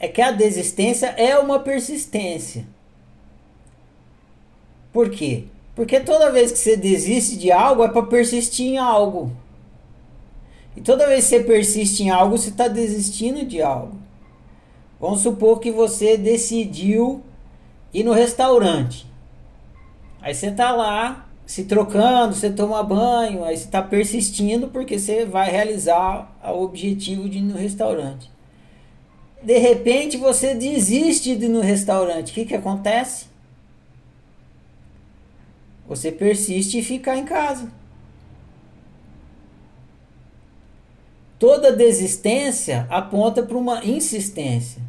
é que a desistência é uma persistência. Por quê? Porque toda vez que você desiste de algo é para persistir em algo. E toda vez que você persiste em algo, você está desistindo de algo. Vamos supor que você decidiu ir no restaurante. Aí você está lá se trocando, você toma banho, aí você está persistindo porque você vai realizar o objetivo de ir no restaurante. De repente você desiste de ir no restaurante. O que, que acontece? Você persiste em ficar em casa. Toda desistência aponta para uma insistência.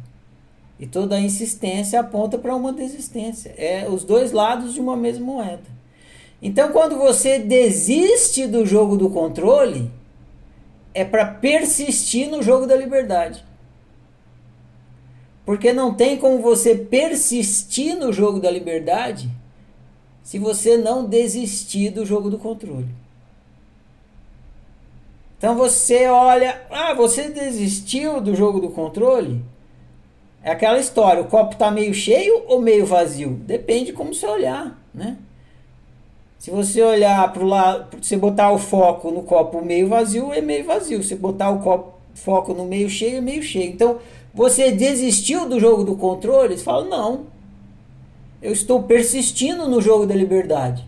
E toda insistência aponta para uma desistência. É os dois lados de uma mesma moeda. Então, quando você desiste do jogo do controle, é para persistir no jogo da liberdade. Porque não tem como você persistir no jogo da liberdade se você não desistir do jogo do controle. Então você olha, ah, você desistiu do jogo do controle? É aquela história, o copo está meio cheio ou meio vazio? Depende como você olhar, né? Se você olhar para o lado, você botar o foco no copo meio vazio, é meio vazio. Se botar o copo, foco no meio cheio, é meio cheio. Então, você desistiu do jogo do controle? Você fala, não, eu estou persistindo no jogo da liberdade.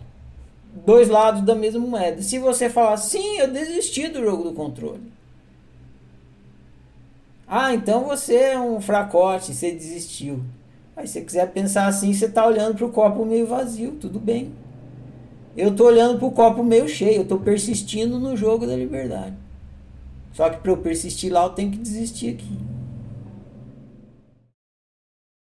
Dois lados da mesma moeda. Se você falar, sim, eu desisti do jogo do controle. Ah, então você é um fracote, você desistiu. Aí se você quiser pensar assim, você está olhando para o copo meio vazio, tudo bem. Eu estou olhando para o copo meio cheio, eu estou persistindo no jogo da liberdade. Só que para eu persistir lá, eu tenho que desistir aqui.